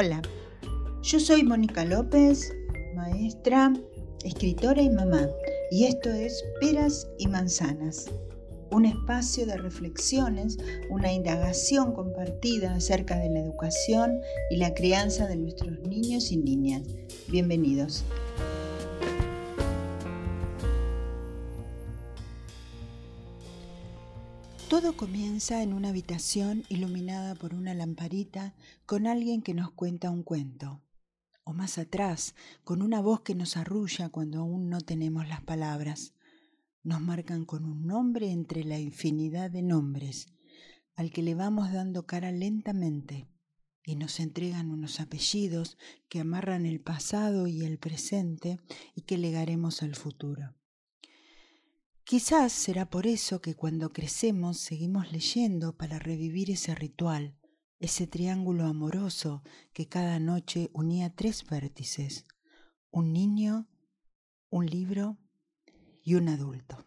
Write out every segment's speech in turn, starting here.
Hola, yo soy Mónica López, maestra, escritora y mamá, y esto es Peras y Manzanas, un espacio de reflexiones, una indagación compartida acerca de la educación y la crianza de nuestros niños y niñas. Bienvenidos. Todo comienza en una habitación iluminada por una lamparita con alguien que nos cuenta un cuento. O más atrás, con una voz que nos arrulla cuando aún no tenemos las palabras. Nos marcan con un nombre entre la infinidad de nombres, al que le vamos dando cara lentamente, y nos entregan unos apellidos que amarran el pasado y el presente y que legaremos al futuro. Quizás será por eso que cuando crecemos seguimos leyendo para revivir ese ritual, ese triángulo amoroso que cada noche unía tres vértices, un niño, un libro y un adulto.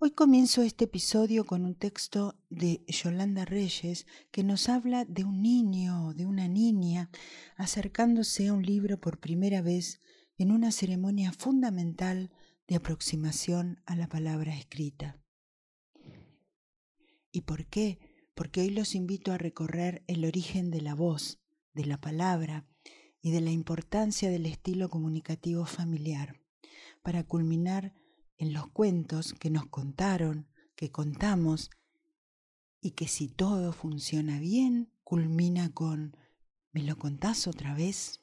Hoy comienzo este episodio con un texto de Yolanda Reyes que nos habla de un niño de una niña acercándose a un libro por primera vez en una ceremonia fundamental de aproximación a la palabra escrita. ¿Y por qué? Porque hoy los invito a recorrer el origen de la voz, de la palabra y de la importancia del estilo comunicativo familiar, para culminar en los cuentos que nos contaron, que contamos, y que si todo funciona bien, culmina con ¿me lo contás otra vez?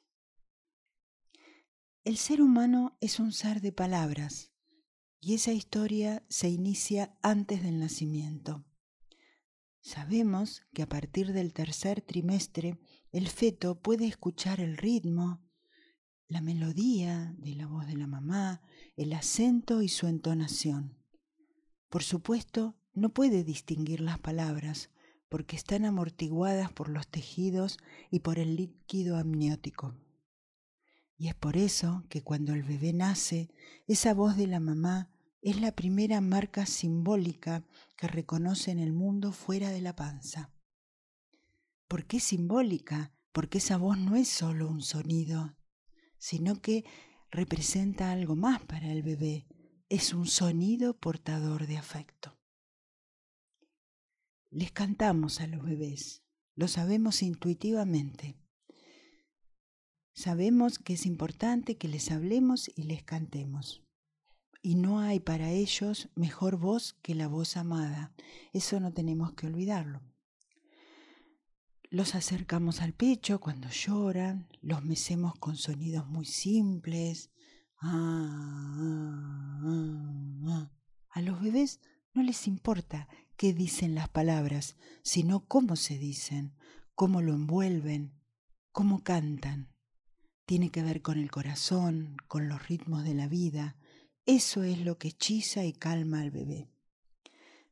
El ser humano es un ser de palabras y esa historia se inicia antes del nacimiento. Sabemos que a partir del tercer trimestre el feto puede escuchar el ritmo, la melodía de la voz de la mamá, el acento y su entonación. Por supuesto, no puede distinguir las palabras porque están amortiguadas por los tejidos y por el líquido amniótico. Y es por eso que cuando el bebé nace, esa voz de la mamá es la primera marca simbólica que reconoce en el mundo fuera de la panza. ¿Por qué simbólica? Porque esa voz no es solo un sonido, sino que representa algo más para el bebé. Es un sonido portador de afecto. Les cantamos a los bebés, lo sabemos intuitivamente. Sabemos que es importante que les hablemos y les cantemos. Y no hay para ellos mejor voz que la voz amada. Eso no tenemos que olvidarlo. Los acercamos al pecho cuando lloran, los mecemos con sonidos muy simples. Ah, ah, ah, A los bebés no les importa qué dicen las palabras, sino cómo se dicen, cómo lo envuelven, cómo cantan tiene que ver con el corazón, con los ritmos de la vida. Eso es lo que hechiza y calma al bebé.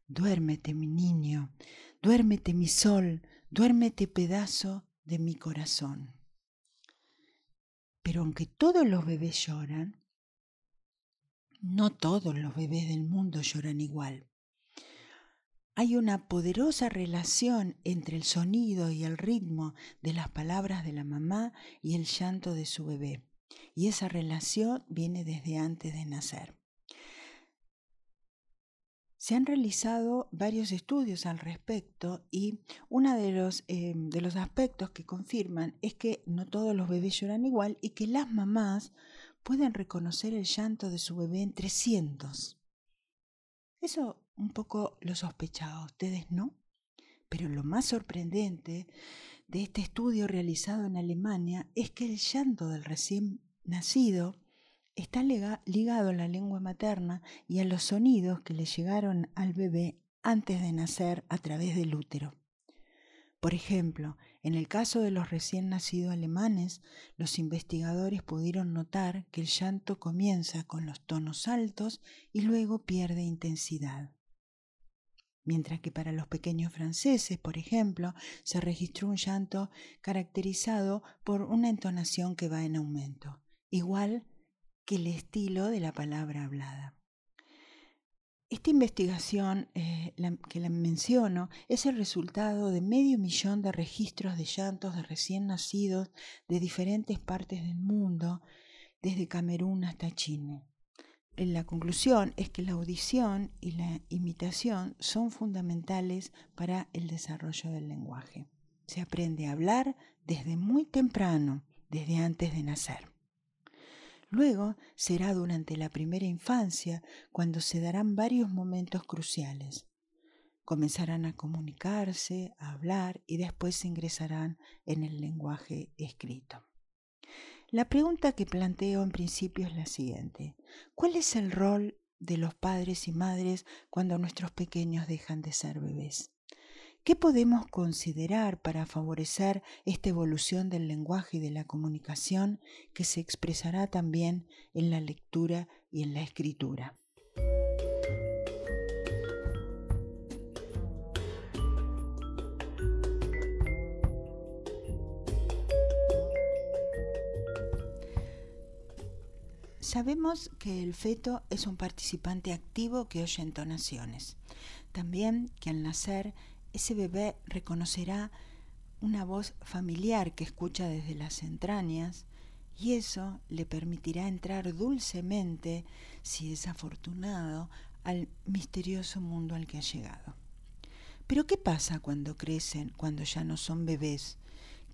Duérmete, mi niño, duérmete, mi sol, duérmete, pedazo de mi corazón. Pero aunque todos los bebés lloran, no todos los bebés del mundo lloran igual hay una poderosa relación entre el sonido y el ritmo de las palabras de la mamá y el llanto de su bebé. Y esa relación viene desde antes de nacer. Se han realizado varios estudios al respecto y uno de los, eh, de los aspectos que confirman es que no todos los bebés lloran igual y que las mamás pueden reconocer el llanto de su bebé en 300. Eso un poco lo sospechaba, ustedes no. Pero lo más sorprendente de este estudio realizado en Alemania es que el llanto del recién nacido está ligado a la lengua materna y a los sonidos que le llegaron al bebé antes de nacer a través del útero. Por ejemplo, en el caso de los recién nacidos alemanes, los investigadores pudieron notar que el llanto comienza con los tonos altos y luego pierde intensidad mientras que para los pequeños franceses, por ejemplo, se registró un llanto caracterizado por una entonación que va en aumento, igual que el estilo de la palabra hablada. Esta investigación eh, que la menciono es el resultado de medio millón de registros de llantos de recién nacidos de diferentes partes del mundo, desde Camerún hasta Chile. La conclusión es que la audición y la imitación son fundamentales para el desarrollo del lenguaje. Se aprende a hablar desde muy temprano, desde antes de nacer. Luego será durante la primera infancia cuando se darán varios momentos cruciales. Comenzarán a comunicarse, a hablar y después ingresarán en el lenguaje escrito. La pregunta que planteo en principio es la siguiente. ¿Cuál es el rol de los padres y madres cuando nuestros pequeños dejan de ser bebés? ¿Qué podemos considerar para favorecer esta evolución del lenguaje y de la comunicación que se expresará también en la lectura y en la escritura? Sabemos que el feto es un participante activo que oye entonaciones. También que al nacer ese bebé reconocerá una voz familiar que escucha desde las entrañas y eso le permitirá entrar dulcemente, si es afortunado, al misterioso mundo al que ha llegado. Pero ¿qué pasa cuando crecen, cuando ya no son bebés?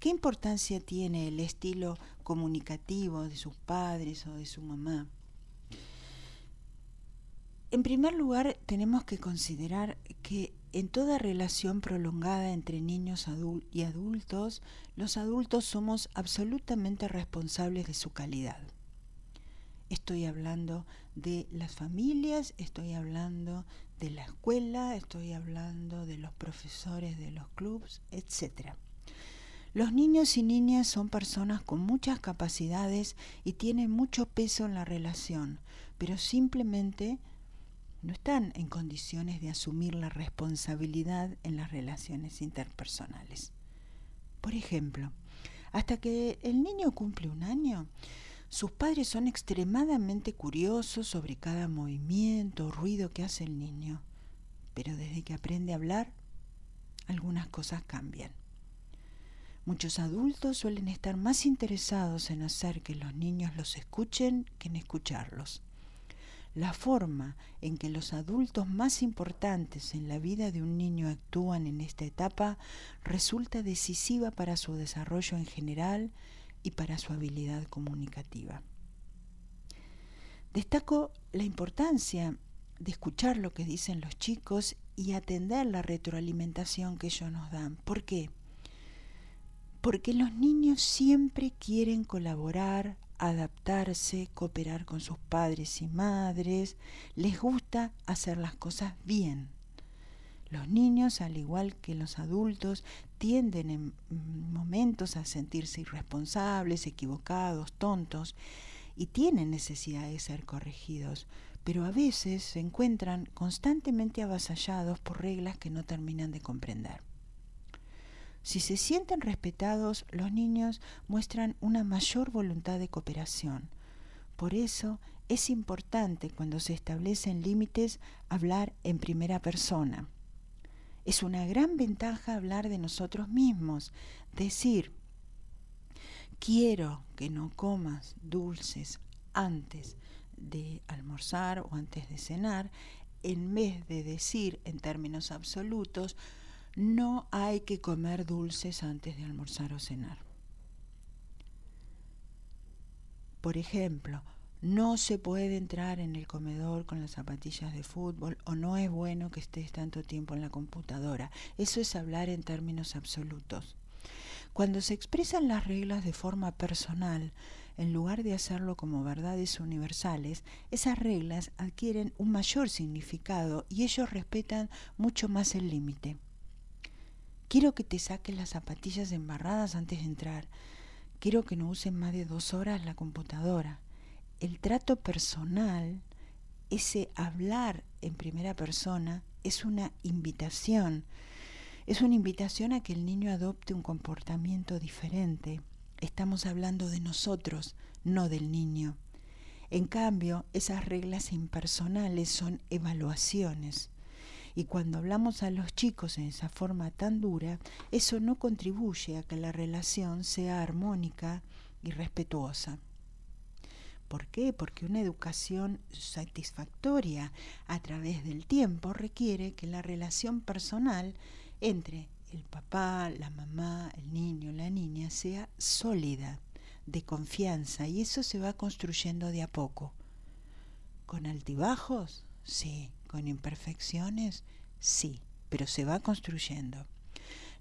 ¿Qué importancia tiene el estilo comunicativo de sus padres o de su mamá? En primer lugar, tenemos que considerar que en toda relación prolongada entre niños y adultos, los adultos somos absolutamente responsables de su calidad. Estoy hablando de las familias, estoy hablando de la escuela, estoy hablando de los profesores de los clubs, etc. Los niños y niñas son personas con muchas capacidades y tienen mucho peso en la relación, pero simplemente no están en condiciones de asumir la responsabilidad en las relaciones interpersonales. Por ejemplo, hasta que el niño cumple un año, sus padres son extremadamente curiosos sobre cada movimiento o ruido que hace el niño, pero desde que aprende a hablar, algunas cosas cambian. Muchos adultos suelen estar más interesados en hacer que los niños los escuchen que en escucharlos. La forma en que los adultos más importantes en la vida de un niño actúan en esta etapa resulta decisiva para su desarrollo en general y para su habilidad comunicativa. Destaco la importancia de escuchar lo que dicen los chicos y atender la retroalimentación que ellos nos dan. ¿Por qué? Porque los niños siempre quieren colaborar, adaptarse, cooperar con sus padres y madres, les gusta hacer las cosas bien. Los niños, al igual que los adultos, tienden en momentos a sentirse irresponsables, equivocados, tontos, y tienen necesidad de ser corregidos, pero a veces se encuentran constantemente avasallados por reglas que no terminan de comprender. Si se sienten respetados, los niños muestran una mayor voluntad de cooperación. Por eso es importante cuando se establecen límites hablar en primera persona. Es una gran ventaja hablar de nosotros mismos, decir, quiero que no comas dulces antes de almorzar o antes de cenar, en vez de decir en términos absolutos, no hay que comer dulces antes de almorzar o cenar. Por ejemplo, no se puede entrar en el comedor con las zapatillas de fútbol o no es bueno que estés tanto tiempo en la computadora. Eso es hablar en términos absolutos. Cuando se expresan las reglas de forma personal, en lugar de hacerlo como verdades universales, esas reglas adquieren un mayor significado y ellos respetan mucho más el límite. Quiero que te saques las zapatillas embarradas antes de entrar. Quiero que no usen más de dos horas la computadora. El trato personal, ese hablar en primera persona, es una invitación. Es una invitación a que el niño adopte un comportamiento diferente. Estamos hablando de nosotros, no del niño. En cambio, esas reglas impersonales son evaluaciones. Y cuando hablamos a los chicos en esa forma tan dura, eso no contribuye a que la relación sea armónica y respetuosa. ¿Por qué? Porque una educación satisfactoria a través del tiempo requiere que la relación personal entre el papá, la mamá, el niño, la niña sea sólida, de confianza, y eso se va construyendo de a poco. ¿Con altibajos? Sí. ¿Con imperfecciones? Sí, pero se va construyendo.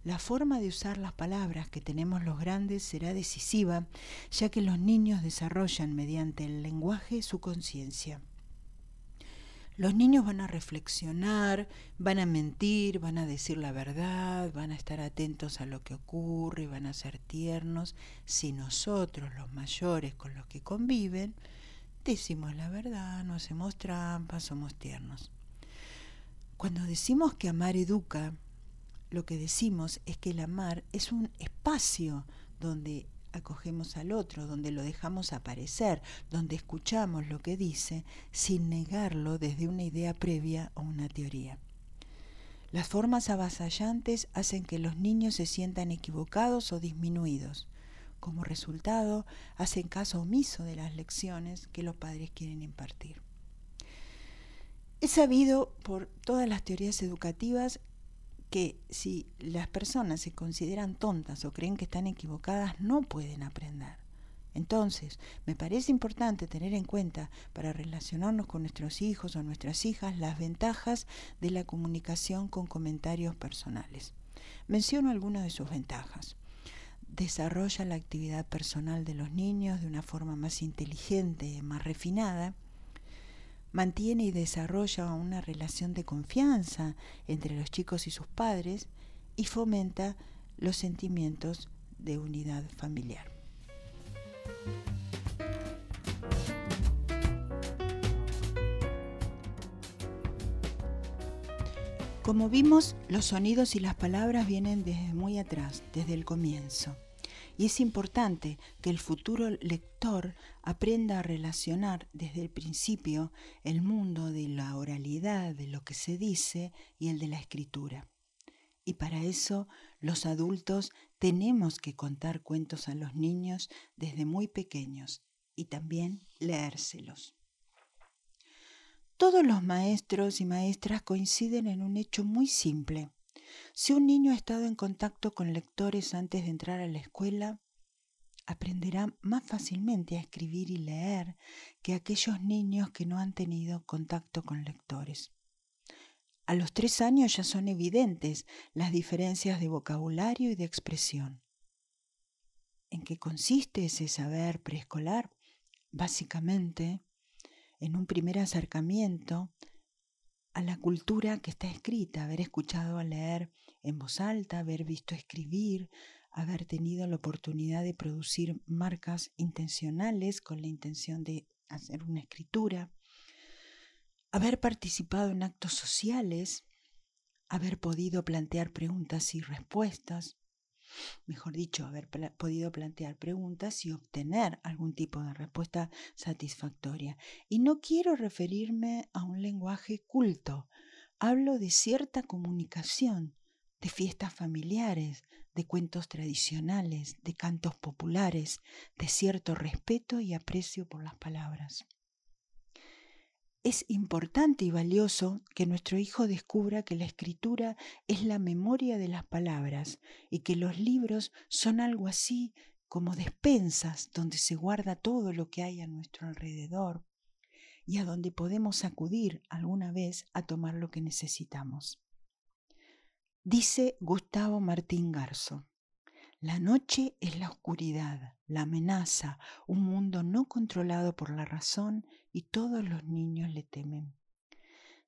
La forma de usar las palabras que tenemos los grandes será decisiva, ya que los niños desarrollan mediante el lenguaje su conciencia. Los niños van a reflexionar, van a mentir, van a decir la verdad, van a estar atentos a lo que ocurre, van a ser tiernos, si nosotros, los mayores con los que conviven, decimos la verdad, no hacemos trampas, somos tiernos. Cuando decimos que amar educa, lo que decimos es que el amar es un espacio donde acogemos al otro, donde lo dejamos aparecer, donde escuchamos lo que dice sin negarlo desde una idea previa o una teoría. Las formas avasallantes hacen que los niños se sientan equivocados o disminuidos. Como resultado, hacen caso omiso de las lecciones que los padres quieren impartir. Es sabido por todas las teorías educativas que si las personas se consideran tontas o creen que están equivocadas, no pueden aprender. Entonces, me parece importante tener en cuenta para relacionarnos con nuestros hijos o nuestras hijas las ventajas de la comunicación con comentarios personales. Menciono algunas de sus ventajas. Desarrolla la actividad personal de los niños de una forma más inteligente, más refinada mantiene y desarrolla una relación de confianza entre los chicos y sus padres y fomenta los sentimientos de unidad familiar. Como vimos, los sonidos y las palabras vienen desde muy atrás, desde el comienzo. Y es importante que el futuro lector aprenda a relacionar desde el principio el mundo de la oralidad, de lo que se dice, y el de la escritura. Y para eso los adultos tenemos que contar cuentos a los niños desde muy pequeños y también leérselos. Todos los maestros y maestras coinciden en un hecho muy simple. Si un niño ha estado en contacto con lectores antes de entrar a la escuela, aprenderá más fácilmente a escribir y leer que aquellos niños que no han tenido contacto con lectores. A los tres años ya son evidentes las diferencias de vocabulario y de expresión. ¿En qué consiste ese saber preescolar? Básicamente, en un primer acercamiento a la cultura que está escrita, haber escuchado leer en voz alta, haber visto escribir, haber tenido la oportunidad de producir marcas intencionales con la intención de hacer una escritura, haber participado en actos sociales, haber podido plantear preguntas y respuestas, mejor dicho, haber podido plantear preguntas y obtener algún tipo de respuesta satisfactoria. Y no quiero referirme a un lenguaje culto, hablo de cierta comunicación, de fiestas familiares, de cuentos tradicionales, de cantos populares, de cierto respeto y aprecio por las palabras. Es importante y valioso que nuestro hijo descubra que la escritura es la memoria de las palabras y que los libros son algo así como despensas donde se guarda todo lo que hay a nuestro alrededor y a donde podemos acudir alguna vez a tomar lo que necesitamos. Dice Gustavo Martín Garzo, la noche es la oscuridad, la amenaza, un mundo no controlado por la razón y todos los niños le temen.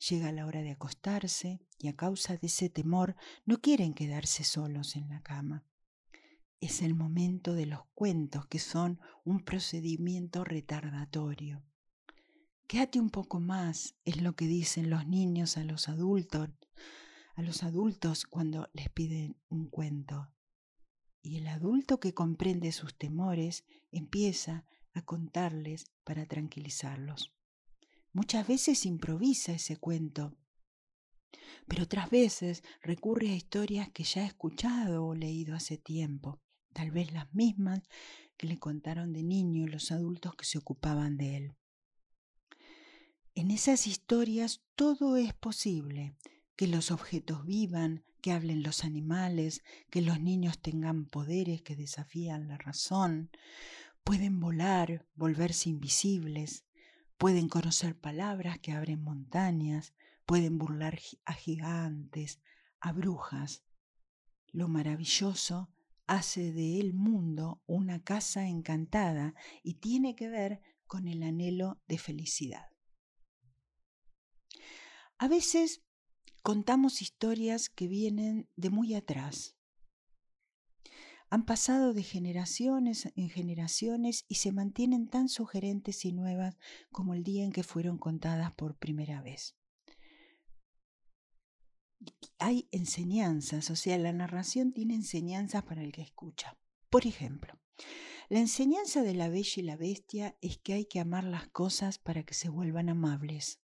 Llega la hora de acostarse y a causa de ese temor no quieren quedarse solos en la cama. Es el momento de los cuentos que son un procedimiento retardatorio. Quédate un poco más, es lo que dicen los niños a los adultos, a los adultos cuando les piden un cuento. Y el adulto que comprende sus temores empieza a contarles para tranquilizarlos. Muchas veces improvisa ese cuento, pero otras veces recurre a historias que ya ha escuchado o leído hace tiempo, tal vez las mismas que le contaron de niño los adultos que se ocupaban de él. En esas historias todo es posible, que los objetos vivan, que hablen los animales, que los niños tengan poderes que desafían la razón, pueden volar, volverse invisibles, pueden conocer palabras que abren montañas, pueden burlar a gigantes, a brujas. Lo maravilloso hace de el mundo una casa encantada y tiene que ver con el anhelo de felicidad. A veces contamos historias que vienen de muy atrás. Han pasado de generaciones en generaciones y se mantienen tan sugerentes y nuevas como el día en que fueron contadas por primera vez hay enseñanzas, o sea, la narración tiene enseñanzas para el que escucha. Por ejemplo, la enseñanza de la bella y la bestia es que hay que amar las cosas para que se vuelvan amables.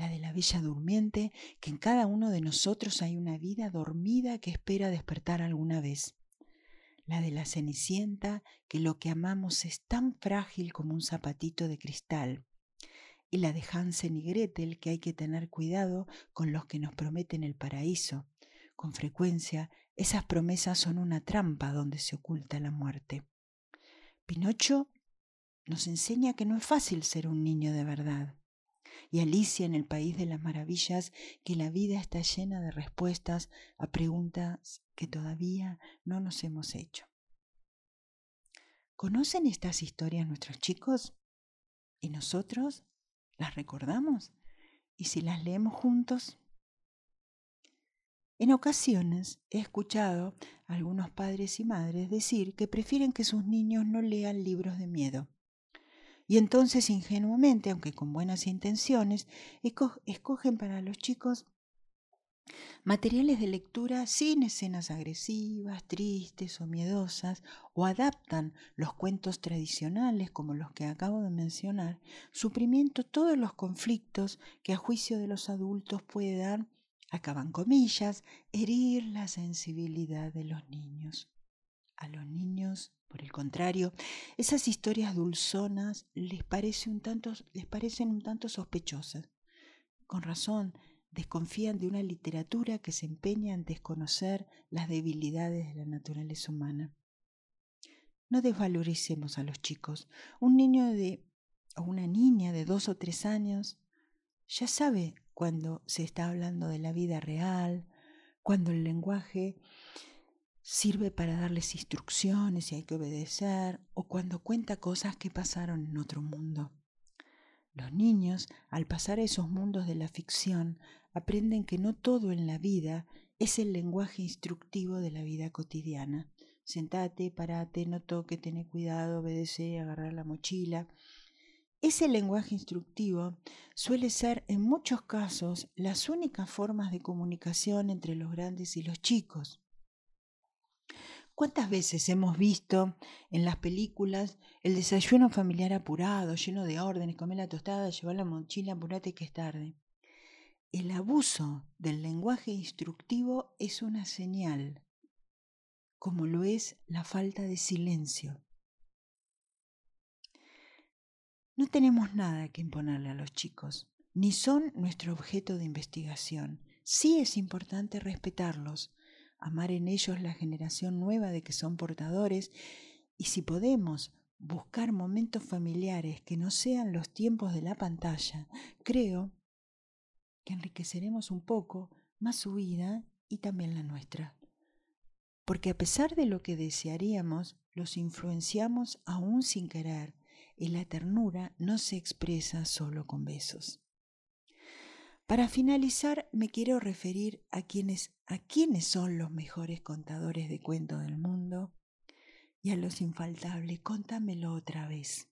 La de la bella durmiente, que en cada uno de nosotros hay una vida dormida que espera despertar alguna vez. La de la cenicienta, que lo que amamos es tan frágil como un zapatito de cristal y la de Hansen y Gretel que hay que tener cuidado con los que nos prometen el paraíso. Con frecuencia, esas promesas son una trampa donde se oculta la muerte. Pinocho nos enseña que no es fácil ser un niño de verdad. Y Alicia en el País de las Maravillas, que la vida está llena de respuestas a preguntas que todavía no nos hemos hecho. ¿Conocen estas historias nuestros chicos? ¿Y nosotros? ¿Las recordamos? ¿Y si las leemos juntos? En ocasiones he escuchado a algunos padres y madres decir que prefieren que sus niños no lean libros de miedo. Y entonces ingenuamente, aunque con buenas intenciones, escogen para los chicos materiales de lectura sin escenas agresivas, tristes o miedosas, o adaptan los cuentos tradicionales como los que acabo de mencionar, suprimiendo todos los conflictos que a juicio de los adultos puedan, acaban comillas, herir la sensibilidad de los niños. A los niños, por el contrario, esas historias dulzonas les, un tanto, les parecen un tanto sospechosas. Con razón, desconfían de una literatura que se empeña en desconocer las debilidades de la naturaleza humana. No desvaloricemos a los chicos. Un niño de o una niña de dos o tres años ya sabe cuando se está hablando de la vida real, cuando el lenguaje sirve para darles instrucciones y hay que obedecer, o cuando cuenta cosas que pasaron en otro mundo. Los niños, al pasar a esos mundos de la ficción, aprenden que no todo en la vida es el lenguaje instructivo de la vida cotidiana. Sentate, parate, no toque, ten cuidado, obedece, agarrar la mochila. Ese lenguaje instructivo suele ser en muchos casos las únicas formas de comunicación entre los grandes y los chicos. ¿Cuántas veces hemos visto en las películas el desayuno familiar apurado, lleno de órdenes, comer la tostada, llevar la mochila, apurate que es tarde? El abuso del lenguaje instructivo es una señal, como lo es la falta de silencio. No tenemos nada que imponerle a los chicos, ni son nuestro objeto de investigación. Sí es importante respetarlos, amar en ellos la generación nueva de que son portadores y si podemos buscar momentos familiares que no sean los tiempos de la pantalla, creo que enriqueceremos un poco más su vida y también la nuestra. Porque a pesar de lo que desearíamos, los influenciamos aún sin querer y la ternura no se expresa solo con besos. Para finalizar, me quiero referir a quienes, a quienes son los mejores contadores de cuentos del mundo y a los infaltables. Contámelo otra vez.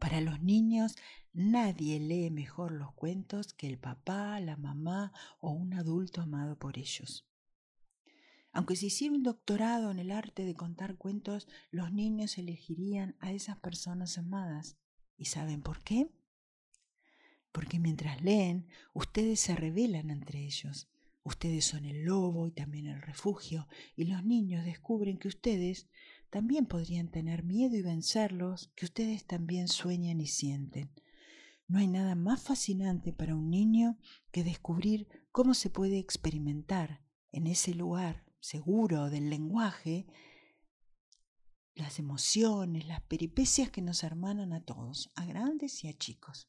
Para los niños, nadie lee mejor los cuentos que el papá, la mamá o un adulto amado por ellos. Aunque se hiciera un doctorado en el arte de contar cuentos, los niños elegirían a esas personas amadas. ¿Y saben por qué? Porque mientras leen, ustedes se revelan entre ellos. Ustedes son el lobo y también el refugio, y los niños descubren que ustedes también podrían tener miedo y vencerlos, que ustedes también sueñan y sienten. No hay nada más fascinante para un niño que descubrir cómo se puede experimentar en ese lugar seguro del lenguaje las emociones, las peripecias que nos hermanan a todos, a grandes y a chicos.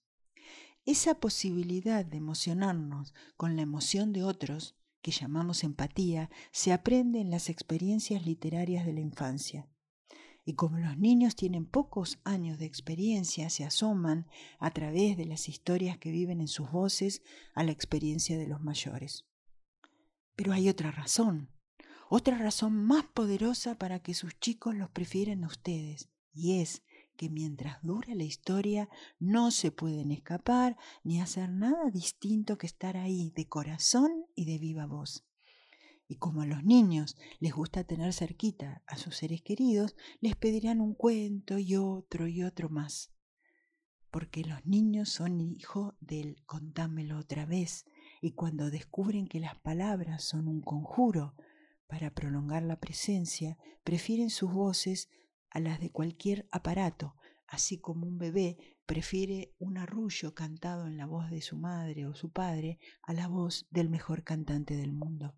Esa posibilidad de emocionarnos con la emoción de otros, que llamamos empatía, se aprende en las experiencias literarias de la infancia. Y como los niños tienen pocos años de experiencia, se asoman a través de las historias que viven en sus voces a la experiencia de los mayores. Pero hay otra razón, otra razón más poderosa para que sus chicos los prefieren a ustedes, y es que mientras dura la historia no se pueden escapar ni hacer nada distinto que estar ahí de corazón y de viva voz. Y como a los niños les gusta tener cerquita a sus seres queridos, les pedirán un cuento y otro y otro más. Porque los niños son hijos del contámelo otra vez, y cuando descubren que las palabras son un conjuro para prolongar la presencia, prefieren sus voces a las de cualquier aparato, así como un bebé prefiere un arrullo cantado en la voz de su madre o su padre a la voz del mejor cantante del mundo.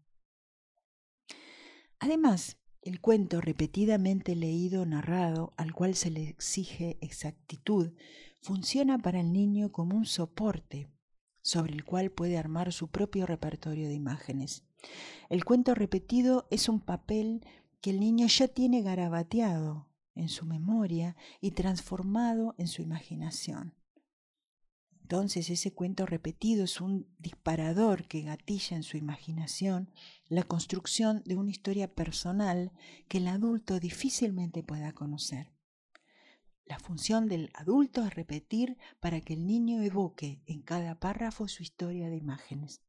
Además, el cuento repetidamente leído narrado, al cual se le exige exactitud, funciona para el niño como un soporte sobre el cual puede armar su propio repertorio de imágenes. El cuento repetido es un papel que el niño ya tiene garabateado en su memoria y transformado en su imaginación. Entonces ese cuento repetido es un disparador que gatilla en su imaginación la construcción de una historia personal que el adulto difícilmente pueda conocer. La función del adulto es repetir para que el niño evoque en cada párrafo su historia de imágenes.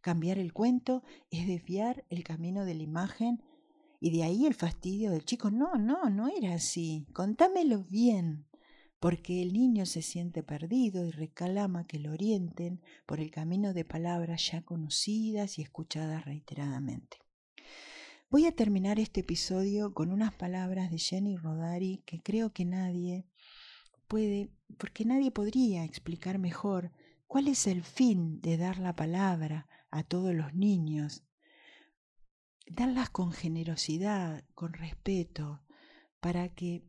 Cambiar el cuento es desviar el camino de la imagen y de ahí el fastidio del chico. No, no, no era así. Contámelo bien porque el niño se siente perdido y recalama que lo orienten por el camino de palabras ya conocidas y escuchadas reiteradamente. Voy a terminar este episodio con unas palabras de Jenny Rodari que creo que nadie puede, porque nadie podría explicar mejor cuál es el fin de dar la palabra a todos los niños. Darlas con generosidad, con respeto, para que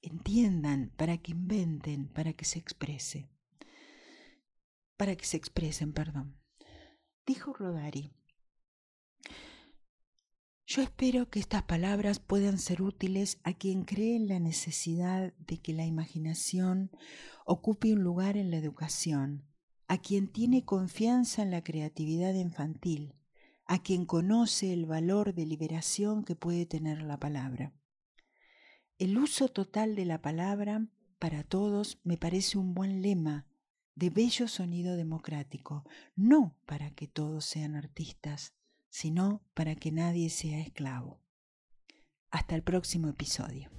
entiendan, para que inventen, para que se exprese. Para que se expresen, perdón. Dijo Rodari, yo espero que estas palabras puedan ser útiles a quien cree en la necesidad de que la imaginación ocupe un lugar en la educación, a quien tiene confianza en la creatividad infantil, a quien conoce el valor de liberación que puede tener la palabra. El uso total de la palabra para todos me parece un buen lema de bello sonido democrático, no para que todos sean artistas, sino para que nadie sea esclavo. Hasta el próximo episodio.